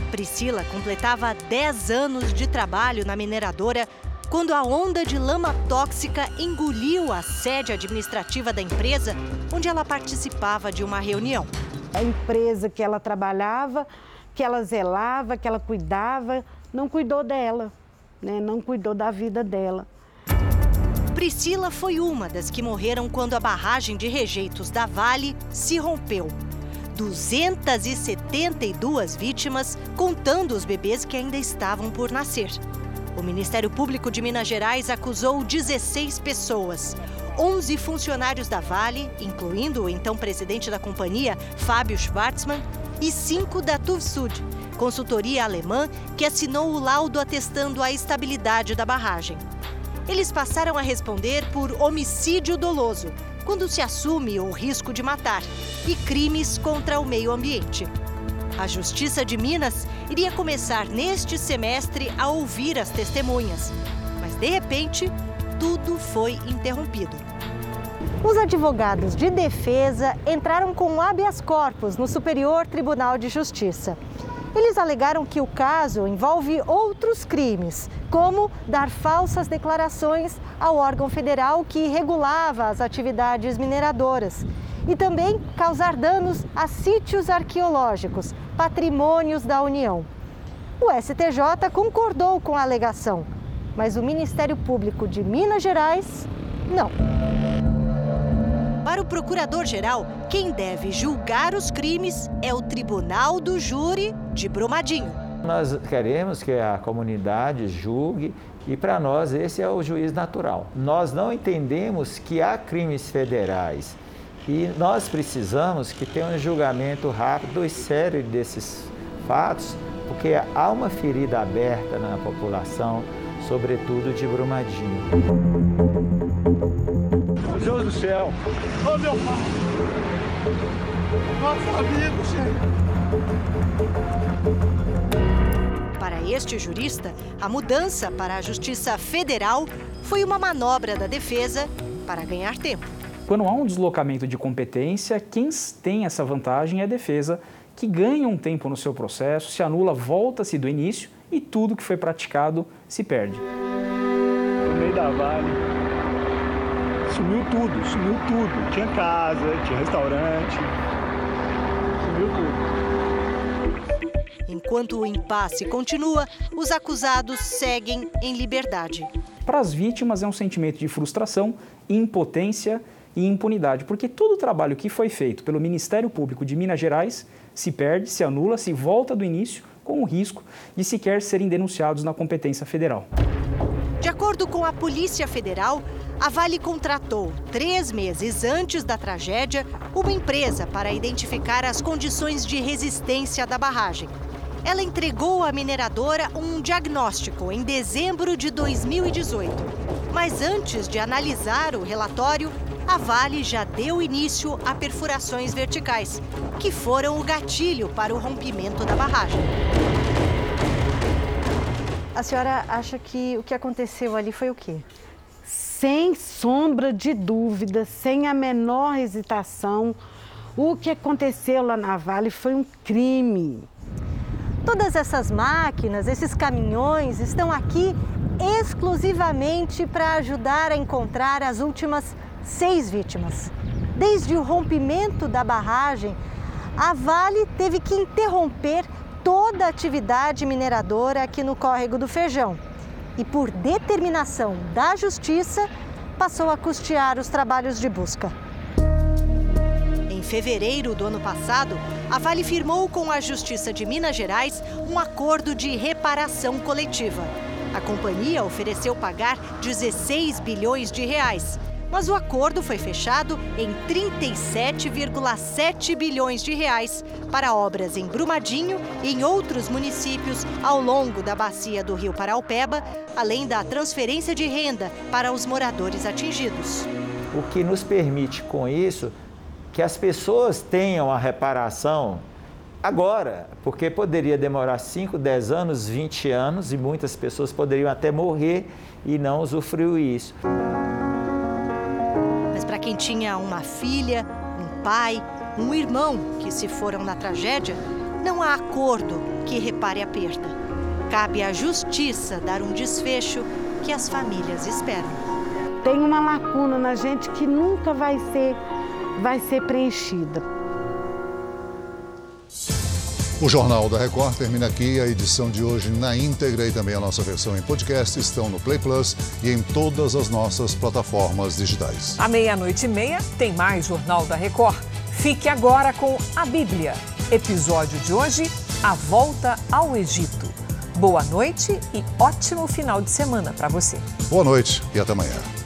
Priscila completava 10 anos de trabalho na mineradora quando a onda de lama tóxica engoliu a sede administrativa da empresa, onde ela participava de uma reunião. A empresa que ela trabalhava, que ela zelava, que ela cuidava, não cuidou dela, né? não cuidou da vida dela. Priscila foi uma das que morreram quando a barragem de rejeitos da Vale se rompeu. 272 vítimas, contando os bebês que ainda estavam por nascer. O Ministério Público de Minas Gerais acusou 16 pessoas. 11 funcionários da Vale, incluindo o então presidente da companhia, Fábio Schwartzmann, e cinco da TUVSUD, consultoria alemã que assinou o laudo atestando a estabilidade da barragem. Eles passaram a responder por homicídio doloso, quando se assume o risco de matar, e crimes contra o meio ambiente. A Justiça de Minas iria começar neste semestre a ouvir as testemunhas, mas de repente tudo foi interrompido. Os advogados de defesa entraram com habeas corpus no Superior Tribunal de Justiça. Eles alegaram que o caso envolve outros crimes, como dar falsas declarações ao órgão federal que regulava as atividades mineradoras e também causar danos a sítios arqueológicos, patrimônios da União. O STJ concordou com a alegação, mas o Ministério Público de Minas Gerais não. Para o procurador-geral, quem deve julgar os crimes é o Tribunal do Júri de Brumadinho. Nós queremos que a comunidade julgue e para nós esse é o juiz natural. Nós não entendemos que há crimes federais e nós precisamos que tenha um julgamento rápido e sério desses fatos, porque há uma ferida aberta na população, sobretudo de Brumadinho. Meu Deus do céu! Oh, meu pai! Nosso amigo, Para este jurista, a mudança para a Justiça Federal foi uma manobra da defesa para ganhar tempo. Quando há um deslocamento de competência, quem tem essa vantagem é a defesa, que ganha um tempo no seu processo, se anula, volta-se do início e tudo que foi praticado se perde. No meio da vale, sumiu tudo, sumiu tudo. Tinha casa, tinha restaurante, sumiu tudo. Enquanto o impasse continua, os acusados seguem em liberdade. Para as vítimas é um sentimento de frustração, impotência e impunidade, porque todo o trabalho que foi feito pelo Ministério Público de Minas Gerais se perde, se anula, se volta do início, com o risco de sequer serem denunciados na competência federal. De acordo com a Polícia Federal, a Vale contratou, três meses antes da tragédia, uma empresa para identificar as condições de resistência da barragem. Ela entregou à mineradora um diagnóstico em dezembro de 2018. Mas antes de analisar o relatório, a Vale já deu início a perfurações verticais, que foram o gatilho para o rompimento da barragem. A senhora acha que o que aconteceu ali foi o quê? Sem sombra de dúvida, sem a menor hesitação, o que aconteceu lá na Vale foi um crime. Todas essas máquinas, esses caminhões estão aqui exclusivamente para ajudar a encontrar as últimas seis vítimas. Desde o rompimento da barragem, a Vale teve que interromper toda a atividade mineradora aqui no córrego do Feijão. E por determinação da Justiça, passou a custear os trabalhos de busca. Em fevereiro do ano passado, a Vale firmou com a Justiça de Minas Gerais um acordo de reparação coletiva. A companhia ofereceu pagar 16 bilhões de reais, mas o acordo foi fechado em 37,7 bilhões de reais para obras em Brumadinho e em outros municípios ao longo da bacia do Rio Paraupeba, além da transferência de renda para os moradores atingidos. O que nos permite com isso que as pessoas tenham a reparação agora, porque poderia demorar 5, 10 anos, 20 anos e muitas pessoas poderiam até morrer e não usufruir isso. Quem tinha uma filha, um pai, um irmão que se foram na tragédia, não há acordo que repare a perda. Cabe à justiça dar um desfecho que as famílias esperam. Tem uma lacuna na gente que nunca vai ser, vai ser preenchida. O Jornal da Record termina aqui. A edição de hoje na íntegra e também a nossa versão em podcast estão no Play Plus e em todas as nossas plataformas digitais. À meia-noite e meia tem mais Jornal da Record. Fique agora com a Bíblia. Episódio de hoje: A Volta ao Egito. Boa noite e ótimo final de semana para você. Boa noite e até amanhã.